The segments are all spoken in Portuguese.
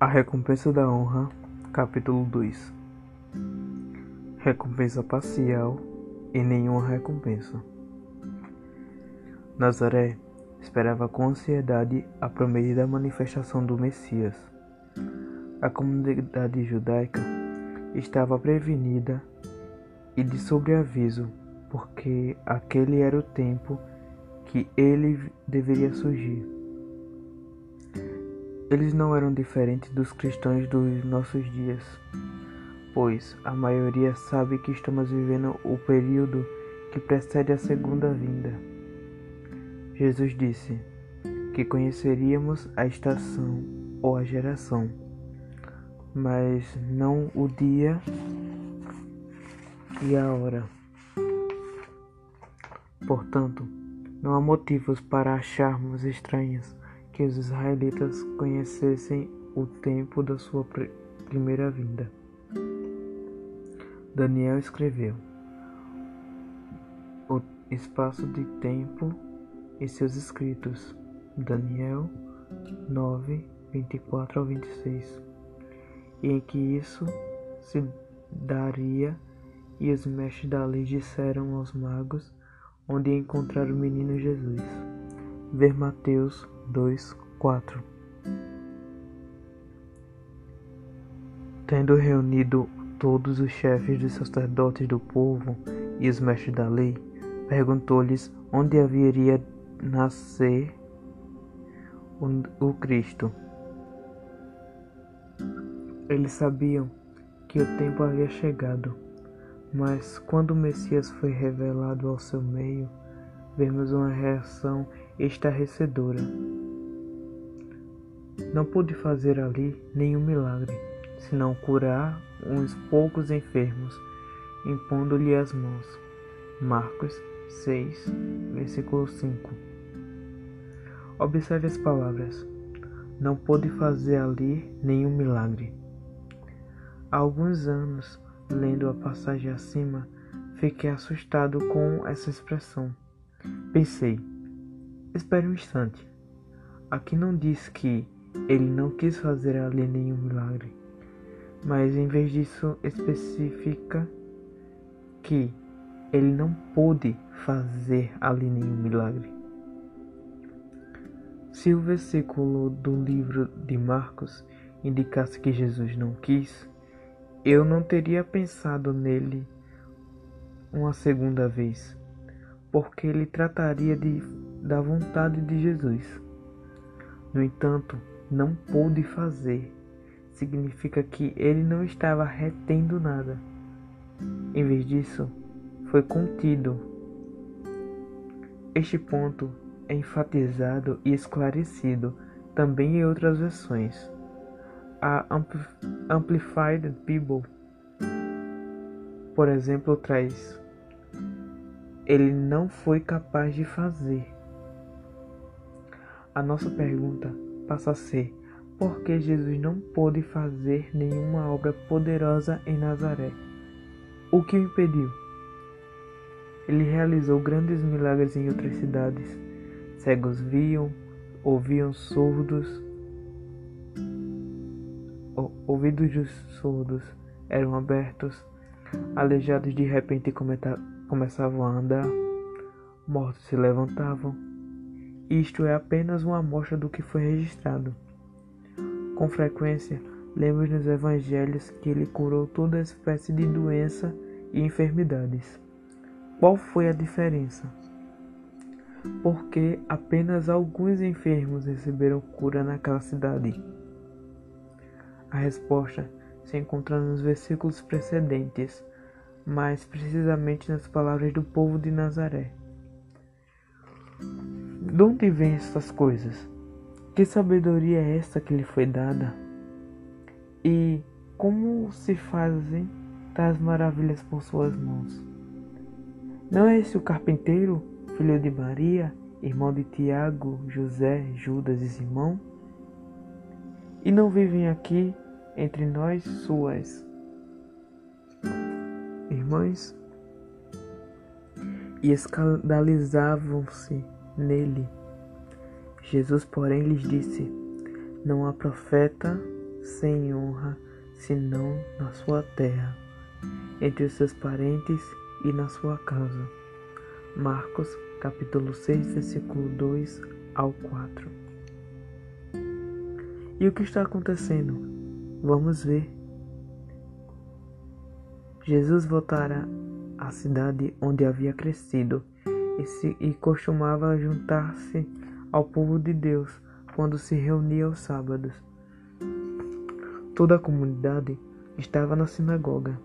A recompensa da honra, capítulo 2 Recompensa parcial e nenhuma recompensa. Nazaré esperava com ansiedade a prometida manifestação do Messias. A comunidade judaica estava prevenida e de sobreaviso, porque aquele era o tempo que ele deveria surgir. Eles não eram diferentes dos cristãos dos nossos dias, pois a maioria sabe que estamos vivendo o período que precede a segunda vinda. Jesus disse que conheceríamos a estação ou a geração, mas não o dia e a hora. Portanto, não há motivos para acharmos estranhos que os israelitas conhecessem o tempo da sua primeira vinda. Daniel escreveu o espaço de tempo e seus escritos. Daniel 9, 24 ao 26. E em que isso se daria, e os mestres da lei disseram aos magos onde encontrar o menino Jesus. Ver Mateus 2, 4. Tendo reunido todos os chefes dos sacerdotes do povo e os mestres da lei, perguntou-lhes onde haveria nascer o Cristo. Eles sabiam que o tempo havia chegado, mas quando o Messias foi revelado ao seu meio, vemos uma reação estarrecedora. Não pude fazer ali nenhum milagre, senão curar uns poucos enfermos, impondo-lhe as mãos. Marcos 6, versículo 5. Observe as palavras. Não pude fazer ali nenhum milagre. Há alguns anos, lendo a passagem acima, fiquei assustado com essa expressão. Pensei, espere um instante. Aqui não diz que ele não quis fazer ali nenhum milagre, mas em vez disso especifica que ele não pôde fazer ali nenhum milagre. Se o versículo do livro de Marcos indicasse que Jesus não quis, eu não teria pensado nele uma segunda vez, porque ele trataria de, da vontade de Jesus. No entanto, não pôde fazer, significa que ele não estava retendo nada. Em vez disso, foi contido. Este ponto é enfatizado e esclarecido também em outras versões. A Amplified Bible, por exemplo, traz: Ele não foi capaz de fazer. A nossa pergunta passa a ser: por que Jesus não pôde fazer nenhuma obra poderosa em Nazaré? O que o impediu? Ele realizou grandes milagres em outras cidades. Cegos viam, ouviam surdos, ouvidos dos surdos eram abertos, aleijados de repente começavam a andar, mortos se levantavam isto é apenas uma amostra do que foi registrado. Com frequência, lemos nos evangelhos que ele curou toda espécie de doença e enfermidades. Qual foi a diferença? Porque apenas alguns enfermos receberam cura naquela cidade. A resposta se encontra nos versículos precedentes, mais precisamente nas palavras do povo de Nazaré. De onde vêm estas coisas? Que sabedoria é esta que lhe foi dada? E como se fazem tais maravilhas por suas mãos? Não é esse o carpinteiro, filho de Maria, irmão de Tiago, José, Judas e Simão? E não vivem aqui entre nós suas irmãs? E escandalizavam-se nele. Jesus, porém, lhes disse: Não há profeta sem honra, senão na sua terra, entre os seus parentes e na sua casa. Marcos, capítulo 6, versículo 2 ao 4. E o que está acontecendo? Vamos ver. Jesus voltara à cidade onde havia crescido e, se, e costumava juntar-se ao povo de Deus quando se reunia aos sábados. Toda a comunidade estava na sinagoga,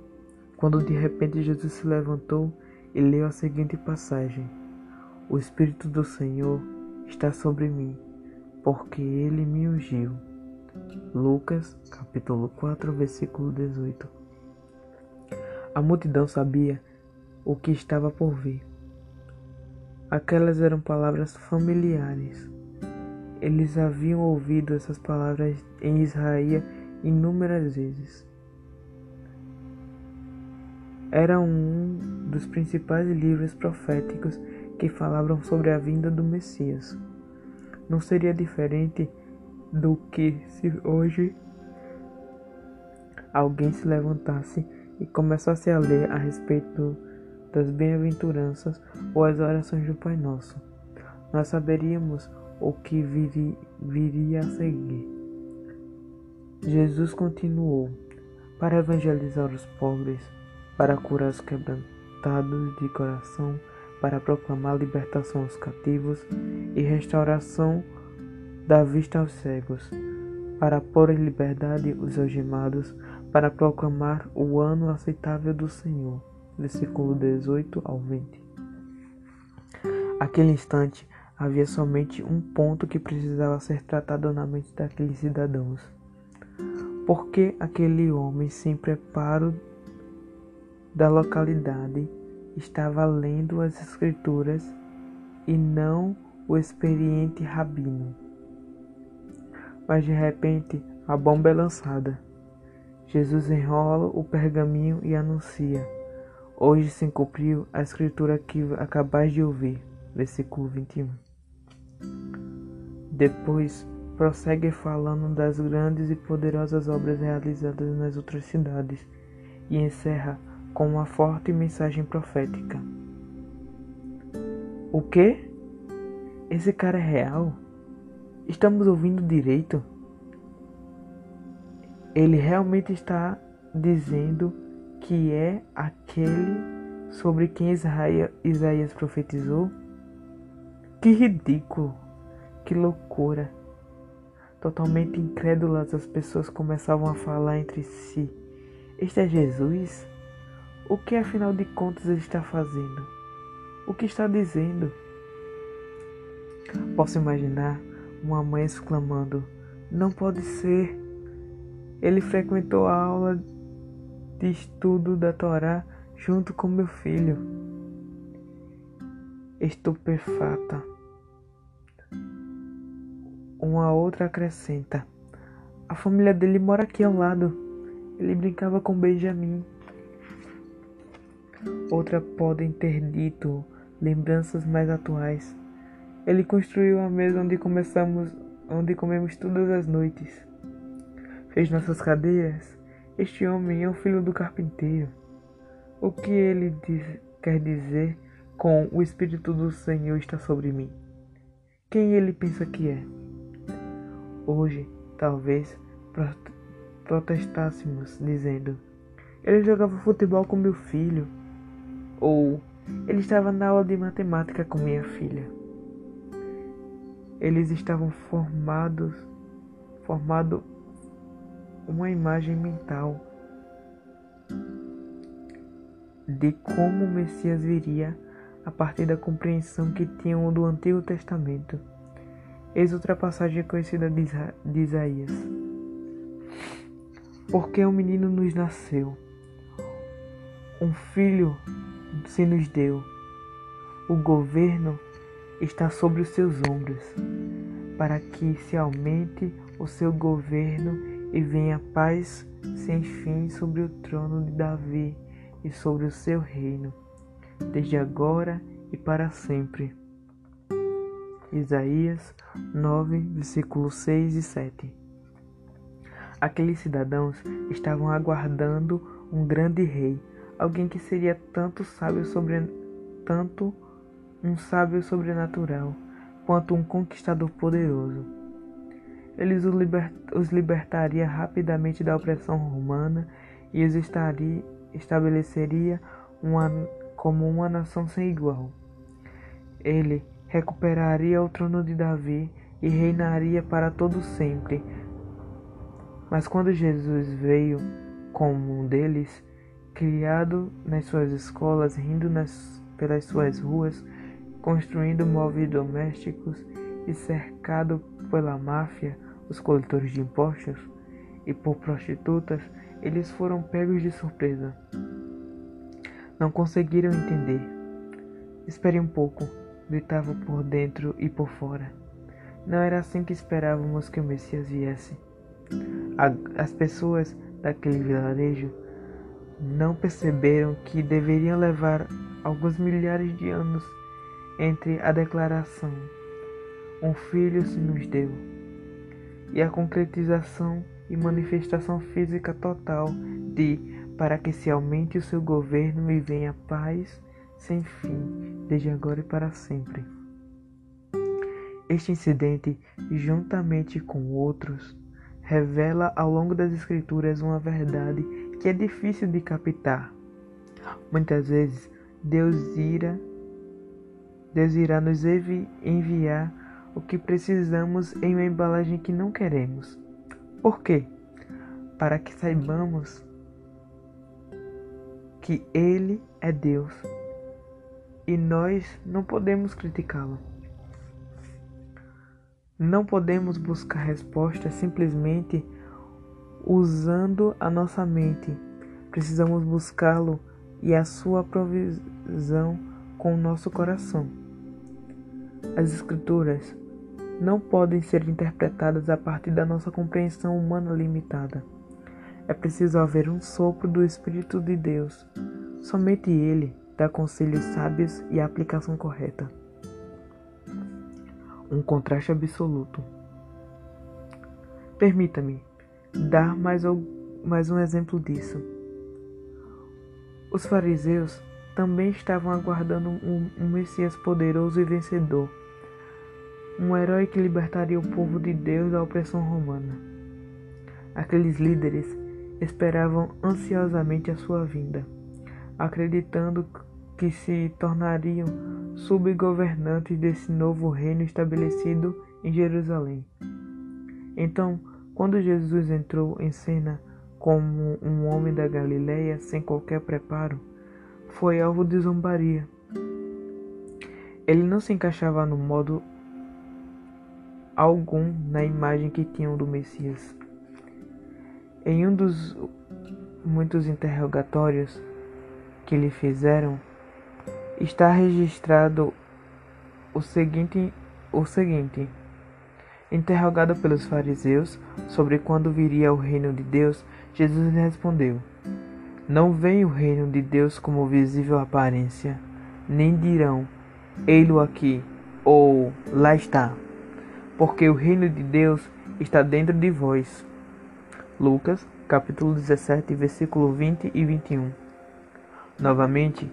quando de repente Jesus se levantou e leu a seguinte passagem: O Espírito do Senhor está sobre mim, porque ele me ungiu. Lucas, capítulo 4, versículo 18. A multidão sabia o que estava por vir. Aquelas eram palavras familiares. Eles haviam ouvido essas palavras em Israel inúmeras vezes. Era um dos principais livros proféticos que falavam sobre a vinda do Messias. Não seria diferente do que se hoje alguém se levantasse e começasse a ler a respeito das bem-aventuranças ou as orações do Pai Nosso. Nós saberíamos o que viria, viria a seguir. Jesus continuou para evangelizar os pobres, para curar os quebrantados de coração, para proclamar libertação aos cativos e restauração da vista aos cegos, para pôr em liberdade os algemados, para proclamar o ano aceitável do Senhor. Versículo 18 ao 20. Aquele instante havia somente um ponto que precisava ser tratado na mente daqueles cidadãos. Por que aquele homem sem preparo da localidade estava lendo as Escrituras e não o experiente rabino? Mas de repente a bomba é lançada. Jesus enrola o pergaminho e anuncia: Hoje se cumpriu a escritura que acabais de ouvir. Versículo 21. Depois prossegue falando das grandes e poderosas obras realizadas nas outras cidades e encerra com uma forte mensagem profética. O que? Esse cara é real? Estamos ouvindo direito? Ele realmente está dizendo que é aquele sobre quem Isaías profetizou? Que ridículo! Que loucura! Totalmente incrédulas, as pessoas começavam a falar entre si: Este é Jesus? O que afinal de contas ele está fazendo? O que está dizendo? Posso imaginar uma mãe exclamando: Não pode ser. Ele frequentou a aula de estudo da Torá junto com meu filho. Estupefata. Uma outra acrescenta: A família dele mora aqui ao lado. Ele brincava com Benjamin. Outra podem ter dito lembranças mais atuais. Ele construiu a mesa onde começamos, onde comemos todas as noites. Fez nossas cadeiras. Este homem é o filho do carpinteiro. O que ele diz, quer dizer com o Espírito do Senhor está sobre mim? Quem ele pensa que é? Hoje, talvez, protestássemos dizendo: Ele jogava futebol com meu filho. Ou ele estava na aula de matemática com minha filha. Eles estavam formados, formado uma imagem mental de como o Messias viria a partir da compreensão que tinham do Antigo Testamento. Eis outra passagem conhecida de, de Isaías. Porque um menino nos nasceu, um filho se nos deu, o governo está sobre os seus ombros, para que se aumente o seu governo e venha paz sem fim sobre o trono de Davi e sobre o seu reino, desde agora e para sempre. Isaías 9, versículos 6 e 7. Aqueles cidadãos estavam aguardando um grande rei, alguém que seria tanto sábio sobre tanto um sábio sobrenatural quanto um conquistador poderoso. Eles os, liber, os libertaria rapidamente da opressão romana e os estabeleceria uma, como uma nação sem igual. Ele recuperaria o trono de Davi e reinaria para todo sempre. Mas quando Jesus veio como um deles, criado nas suas escolas, rindo nas, pelas suas ruas, construindo móveis domésticos e cercado pela máfia, os coletores de impostos, e por prostitutas, eles foram pegos de surpresa. Não conseguiram entender. Espere um pouco, gritavam por dentro e por fora. Não era assim que esperávamos que o Messias viesse. As pessoas daquele vilarejo não perceberam que deveriam levar alguns milhares de anos entre a declaração um filho se nos deu e a concretização e manifestação física total de para que se aumente o seu governo e venha paz sem fim, desde agora e para sempre. Este incidente, juntamente com outros, revela ao longo das Escrituras uma verdade que é difícil de captar. Muitas vezes, Deus irá, Deus irá nos enviar o que precisamos em uma embalagem que não queremos. Por quê? Para que saibamos que Ele é Deus e nós não podemos criticá-lo. Não podemos buscar respostas simplesmente usando a nossa mente. Precisamos buscá-lo e a sua provisão com o nosso coração. As Escrituras não podem ser interpretadas a partir da nossa compreensão humana limitada. É preciso haver um sopro do Espírito de Deus. Somente Ele dá conselhos sábios e a aplicação correta. Um contraste absoluto. Permita-me dar mais, mais um exemplo disso. Os fariseus também estavam aguardando um, um Messias poderoso e vencedor, um herói que libertaria o povo de Deus da opressão romana. Aqueles líderes esperavam ansiosamente a sua vinda, acreditando que se tornariam subgovernantes desse novo reino estabelecido em Jerusalém. Então, quando Jesus entrou em cena como um homem da Galileia sem qualquer preparo, foi alvo de zombaria. Ele não se encaixava no modo algum na imagem que tinham do Messias. Em um dos muitos interrogatórios que lhe fizeram, está registrado o seguinte, o seguinte: Interrogado pelos fariseus sobre quando viria o reino de Deus, Jesus lhe respondeu: Não vem o reino de Deus como visível aparência, nem dirão: Ei-lo aqui, ou lá está, porque o reino de Deus está dentro de vós. Lucas, capítulo 17, versículo 20 e 21. Novamente,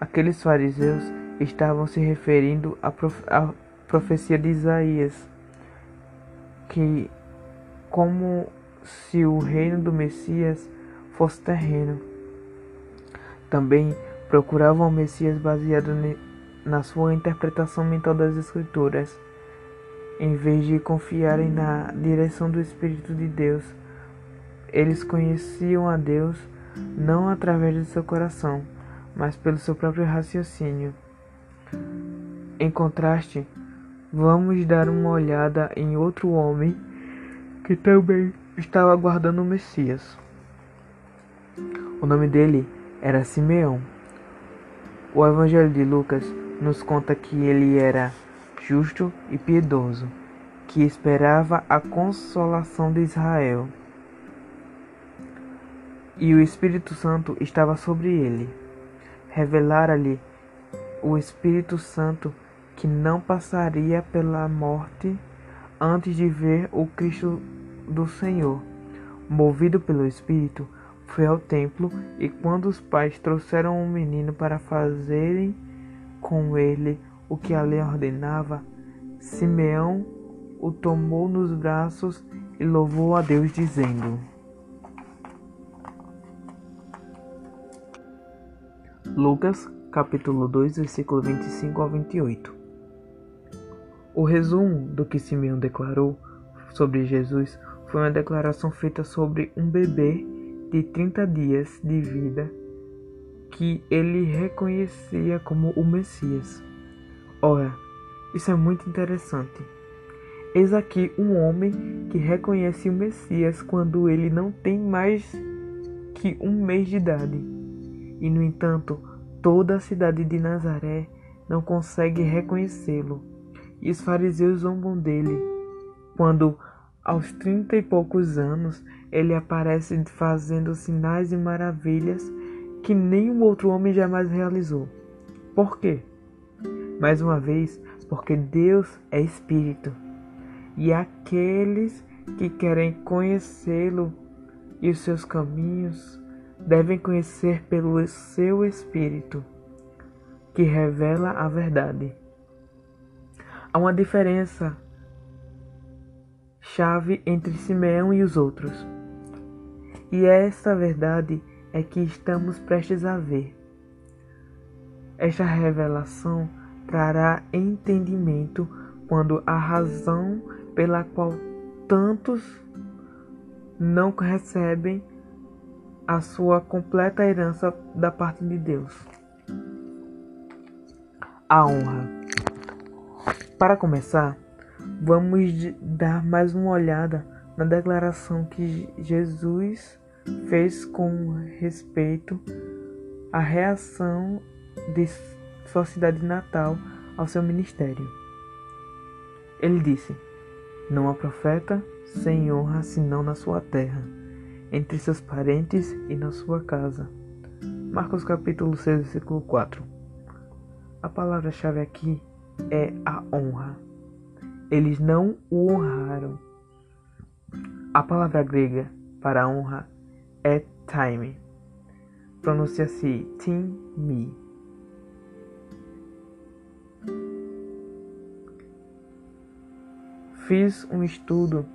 aqueles fariseus estavam se referindo à, profe à profecia de Isaías, que como se o reino do Messias fosse terreno. Também procuravam o Messias baseado na sua interpretação mental das Escrituras, em vez de confiarem na direção do Espírito de Deus. Eles conheciam a Deus não através do seu coração, mas pelo seu próprio raciocínio. Em contraste, vamos dar uma olhada em outro homem que também estava aguardando o Messias. O nome dele era Simeão. O Evangelho de Lucas nos conta que ele era justo e piedoso, que esperava a consolação de Israel e o Espírito Santo estava sobre ele. Revelara-lhe o Espírito Santo que não passaria pela morte antes de ver o Cristo do Senhor. movido pelo Espírito, foi ao templo e quando os pais trouxeram o menino para fazerem com ele o que a lei ordenava, Simeão o tomou nos braços e louvou a Deus, dizendo: Lucas, capítulo 2, versículo 25 ao 28. O resumo do que Simeão declarou sobre Jesus foi uma declaração feita sobre um bebê de 30 dias de vida que ele reconhecia como o Messias. Ora, isso é muito interessante. Eis aqui um homem que reconhece o Messias quando ele não tem mais que um mês de idade. E, no entanto, toda a cidade de Nazaré não consegue reconhecê-lo. E os fariseus zombam dele quando, aos trinta e poucos anos, ele aparece fazendo sinais e maravilhas que nenhum outro homem jamais realizou. Por quê? Mais uma vez, porque Deus é Espírito e aqueles que querem conhecê-lo e os seus caminhos devem conhecer pelo seu Espírito, que revela a verdade. Há uma diferença chave entre Simeão e os outros. E essa verdade é que estamos prestes a ver. Esta revelação trará entendimento quando a razão pela qual tantos não recebem a sua completa herança da parte de Deus. A honra. Para começar, vamos dar mais uma olhada na declaração que Jesus fez com respeito à reação de sua cidade natal ao seu ministério. Ele disse: Não há profeta sem honra senão na sua terra, entre seus parentes e na sua casa. Marcos capítulo 6, versículo 4. A palavra-chave aqui é a honra. Eles não o honraram. A palavra grega para honra é time. Pronuncia-se tim-mi. Fiz um estudo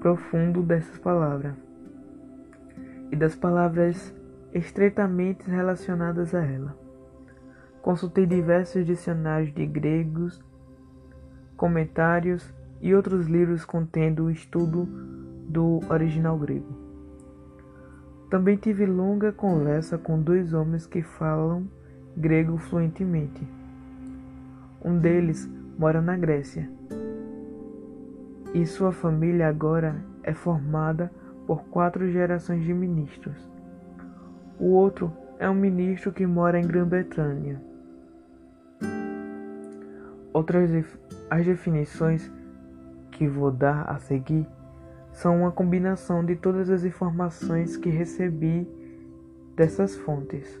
profundo dessas palavras e das palavras estreitamente relacionadas a ela. Consultei diversos dicionários de gregos, comentários e outros livros contendo o estudo do original grego. Também tive longa conversa com dois homens que falam grego fluentemente. Um deles mora na Grécia e sua família agora é formada por quatro gerações de ministros. O outro é um ministro que mora em Grã-Bretanha. Outras as definições que vou dar a seguir são uma combinação de todas as informações que recebi dessas fontes.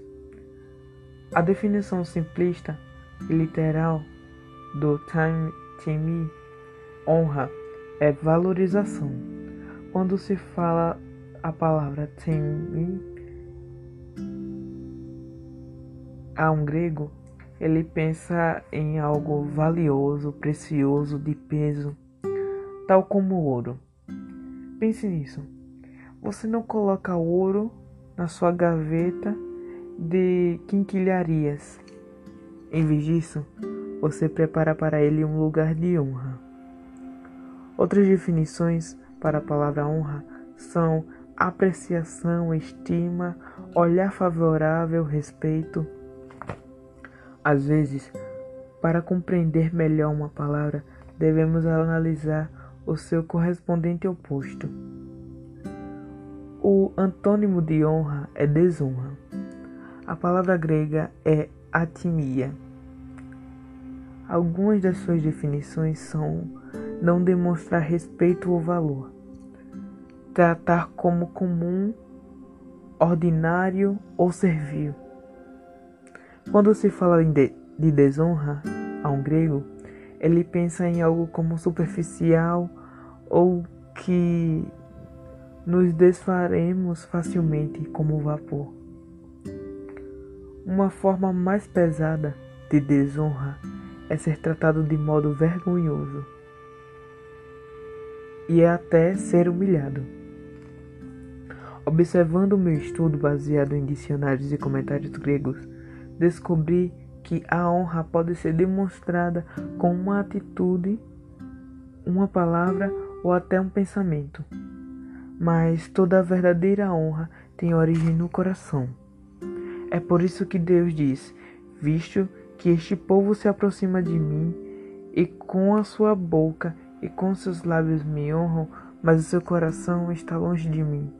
A definição simplista e literal do time, time honra é valorização. Quando se fala a palavra temi a um grego, ele pensa em algo valioso, precioso, de peso, tal como ouro. Pense nisso. Você não coloca ouro na sua gaveta de quinquilharias. Em vez disso, você prepara para ele um lugar de honra. Outras definições para a palavra honra são apreciação, estima, olhar favorável, respeito. Às vezes, para compreender melhor uma palavra, devemos analisar o seu correspondente oposto. O antônimo de honra é desonra. A palavra grega é atimia. Algumas das suas definições são não demonstrar respeito ou valor, tratar como comum, ordinário ou servil. Quando se fala de, de desonra a um grego, ele pensa em algo como superficial ou que nos desfaremos facilmente como vapor. Uma forma mais pesada de desonra é ser tratado de modo vergonhoso e é até ser humilhado. Observando meu estudo baseado em dicionários e comentários gregos, descobri que a honra pode ser demonstrada com uma atitude, uma palavra ou até um pensamento. Mas toda verdadeira honra tem origem no coração. É por isso que Deus diz: Visto que este povo se aproxima de mim, e com a sua boca e com seus lábios me honram, mas o seu coração está longe de mim.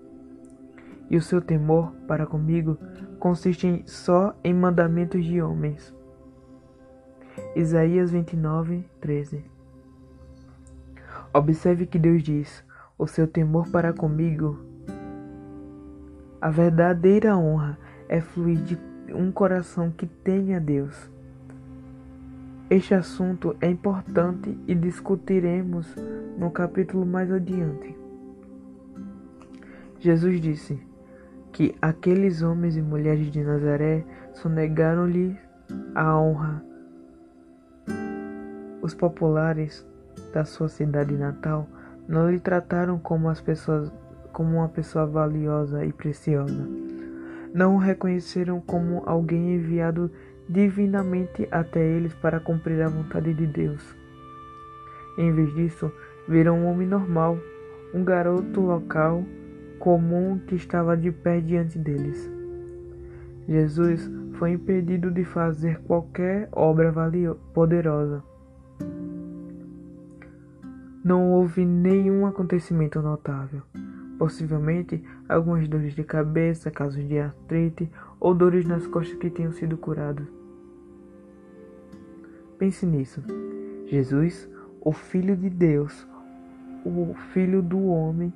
E o seu temor para comigo consiste em, só em mandamentos de homens. Isaías 29, 13 Observe que Deus diz: o seu temor para comigo. A verdadeira honra é fluir de um coração que tem a Deus. Este assunto é importante e discutiremos no capítulo mais adiante. Jesus disse que aqueles homens e mulheres de Nazaré sonegaram-lhe a honra. Os populares da sua cidade natal não lhe trataram como as pessoas como uma pessoa valiosa e preciosa. Não o reconheceram como alguém enviado divinamente até eles para cumprir a vontade de Deus. Em vez disso, viram um homem normal, um garoto local comum que estava de pé diante deles. Jesus foi impedido de fazer qualquer obra poderosa. Não houve nenhum acontecimento notável. Possivelmente algumas dores de cabeça, casos de artrite ou dores nas costas que tenham sido curados. Pense nisso. Jesus, o Filho de Deus, o Filho do homem,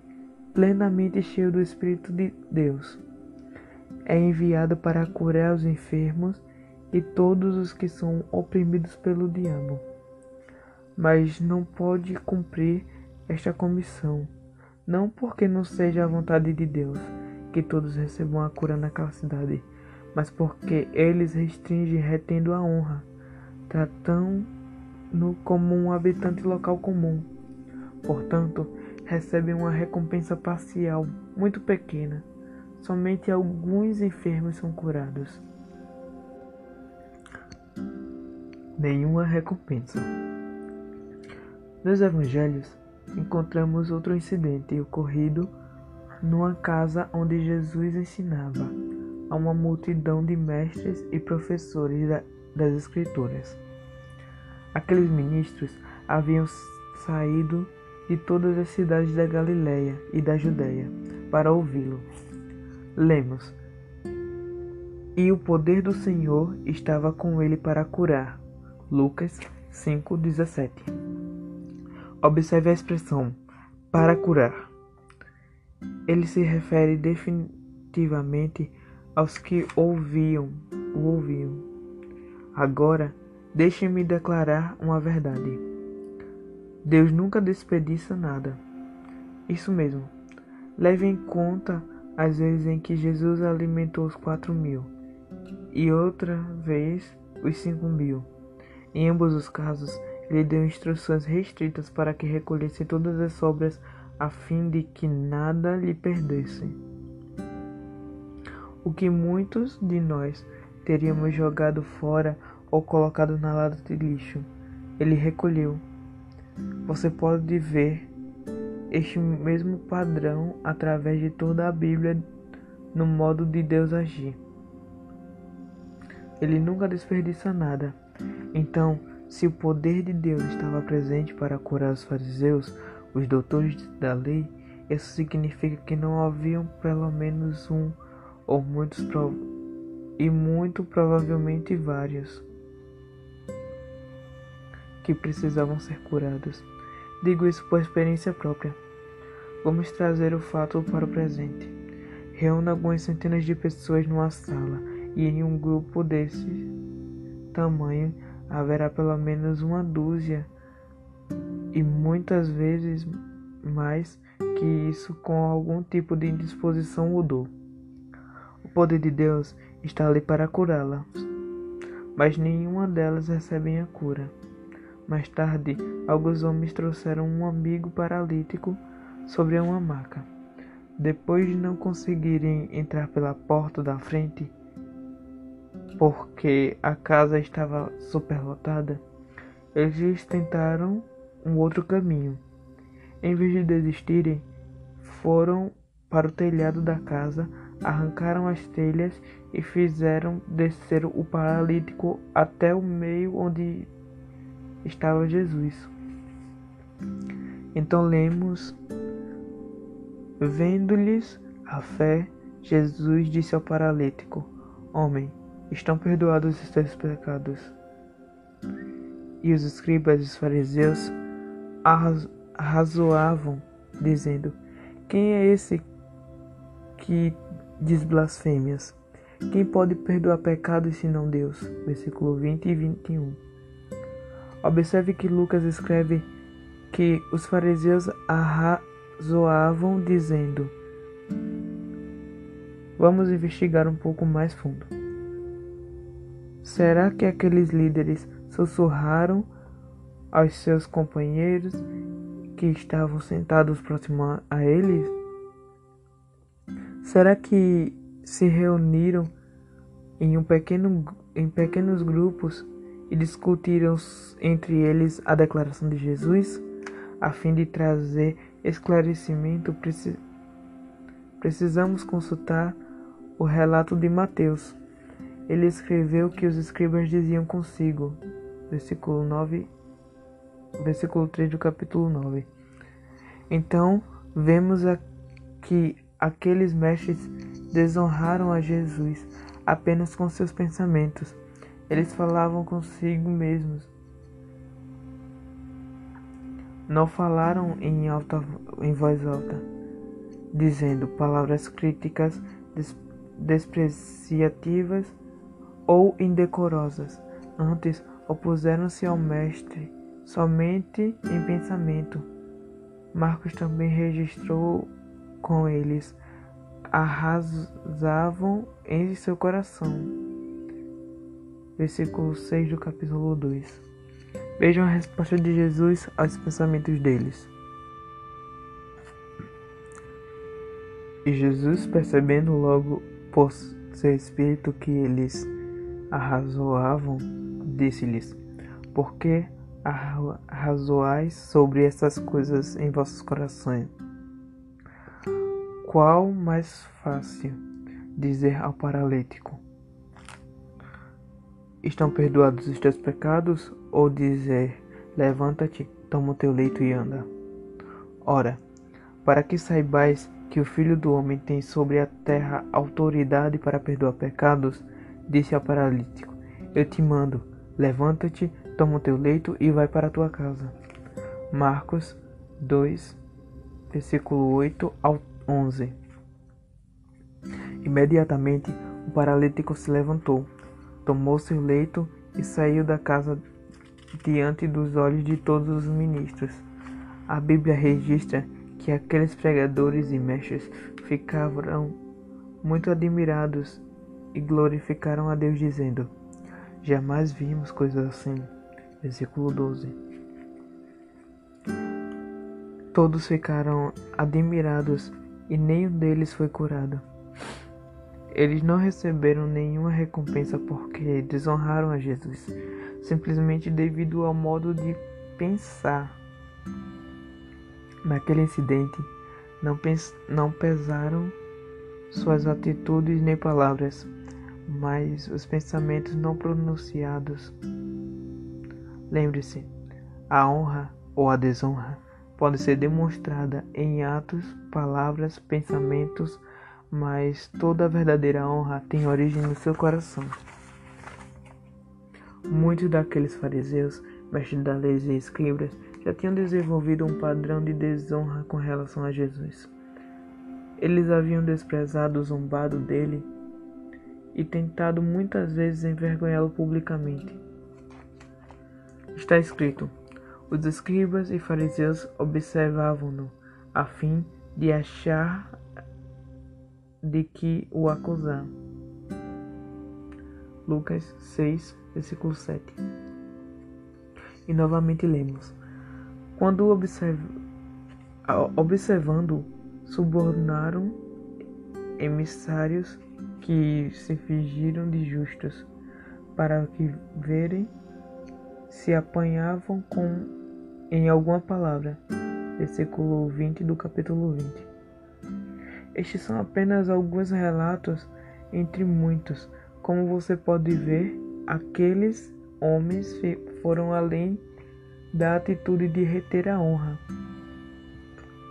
plenamente cheio do Espírito de Deus, é enviado para curar os enfermos e todos os que são oprimidos pelo diabo. Mas não pode cumprir esta comissão, não porque não seja a vontade de Deus que todos recebam a cura naquela cidade, mas porque eles restringem retendo a honra tratando-no como um habitante local comum. Portanto, recebem uma recompensa parcial muito pequena. Somente alguns enfermos são curados. Nenhuma recompensa. Nos evangelhos, encontramos outro incidente ocorrido numa casa onde Jesus ensinava a uma multidão de mestres e professores das Escrituras. Aqueles ministros haviam saído de todas as cidades da Galiléia e da Judéia para ouvi-lo. Lemos: E o poder do Senhor estava com ele para curar. Lucas 5:17. Observe a expressão para curar. Ele se refere definitivamente aos que ouviam, o ouviam. Agora, deixe-me declarar uma verdade. Deus nunca desperdiça nada. Isso mesmo. Leve em conta as vezes em que Jesus alimentou os quatro mil e outra vez os cinco mil. Em ambos os casos, ele deu instruções restritas para que recolhesse todas as sobras a fim de que nada lhe perdesse. O que muitos de nós teríamos jogado fora ou colocado na lata de lixo. Ele recolheu. Você pode ver este mesmo padrão através de toda a Bíblia no modo de Deus agir. Ele nunca desperdiça nada. Então, se o poder de Deus estava presente para curar os fariseus, os doutores da lei, isso significa que não haviam pelo menos um ou muitos e muito provavelmente vários que precisavam ser curados. Digo isso por experiência própria. Vamos trazer o fato para o presente. Reúna algumas centenas de pessoas numa sala e em um grupo desse tamanho haverá pelo menos uma dúzia e muitas vezes mais que isso com algum tipo de indisposição mudou. O poder de Deus está ali para curá-las, mas nenhuma delas recebe a cura. Mais tarde, alguns homens trouxeram um amigo paralítico sobre uma maca. Depois de não conseguirem entrar pela porta da frente, porque a casa estava superlotada, eles tentaram um outro caminho. Em vez de desistirem, foram para o telhado da casa, arrancaram as telhas e fizeram descer o paralítico até o meio onde estava Jesus. Então lemos: Vendo-lhes a fé, Jesus disse ao paralítico: Homem, estão perdoados os teus pecados. E os escribas e os fariseus arrazoavam, dizendo: Quem é esse que diz blasfêmias? Quem pode perdoar pecados senão Deus? Versículo 20 e 21. Observe que Lucas escreve que os fariseus arrazoavam, dizendo: Vamos investigar um pouco mais fundo. Será que aqueles líderes sussurraram aos seus companheiros que estavam sentados próximo a eles? Será que se reuniram em, um pequeno, em pequenos grupos e discutiram entre eles a declaração de Jesus? A fim de trazer esclarecimento, precisamos consultar o relato de Mateus ele escreveu que os escribas diziam consigo. Versículo 9, versículo 3 do capítulo 9. Então, vemos que aqueles mestres desonraram a Jesus apenas com seus pensamentos. Eles falavam consigo mesmos. Não falaram em, alta, em voz alta, dizendo palavras críticas despreciativas ou indecorosas. Antes opuseram-se ao Mestre somente em pensamento. Marcos também registrou com eles arrasavam em seu coração. Versículo 6 do capítulo 2. Vejam a resposta de Jesus aos pensamentos deles. E Jesus, percebendo logo por seu espírito que eles arrazoavam, disse-lhes: Por que arrazoais sobre essas coisas em vossos corações? Qual mais fácil dizer ao paralítico: Estão perdoados os teus pecados? Ou dizer: Levanta-te, toma o teu leito e anda? Ora, para que saibais que o Filho do Homem tem sobre a terra autoridade para perdoar pecados, disse ao paralítico: Eu te mando, levanta-te, toma o teu leito e vai para a tua casa. Marcos 2, versículo 8 ao 11. Imediatamente o paralítico se levantou, tomou seu leito e saiu da casa diante dos olhos de todos os ministros. A Bíblia registra que aqueles pregadores e mestres ficaram muito admirados e glorificaram a Deus, dizendo: Jamais vimos coisas assim. Versículo 12. Todos ficaram admirados e nenhum deles foi curado. Eles não receberam nenhuma recompensa porque desonraram a Jesus, simplesmente devido ao modo de pensar. Naquele incidente, não, não pesaram suas atitudes nem palavras, mas os pensamentos não pronunciados. Lembre-se, a honra ou a desonra pode ser demonstrada em atos, palavras, pensamentos, mas toda verdadeira honra tem origem no seu coração. Muitos daqueles fariseus, mestres da lei e escribas, já tinham desenvolvido um padrão de desonra com relação a Jesus. Eles haviam desprezado zombado dele e tentado muitas vezes envergonhá-lo publicamente. Está escrito: os escribas e fariseus observavam-no, a fim de achar de que o acusar. Lucas 6, versículo 7. E novamente lemos: Quando observ... observando, subornaram emissários que se fingiram de justos, para que verem se apanhavam com em alguma palavra. Versículo 20 do capítulo 20. Estes são apenas alguns relatos entre muitos. Como você pode ver, aqueles homens foram além da atitude de reter a honra.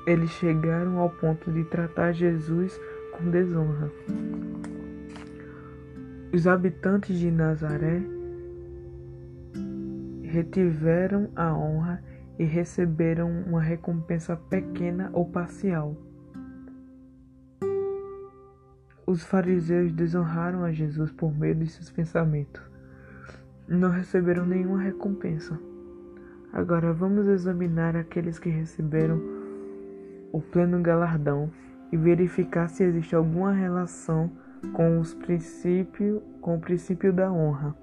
Eles chegaram ao ponto de tratar Jesus com desonra. Os habitantes de Nazaré retiveram a honra e receberam uma recompensa pequena ou parcial. Os fariseus desonraram a Jesus por meio de seus pensamentos. Não receberam nenhuma recompensa. Agora vamos examinar aqueles que receberam o pleno galardão e verificar se existe alguma relação com os princípios, com o princípio da honra.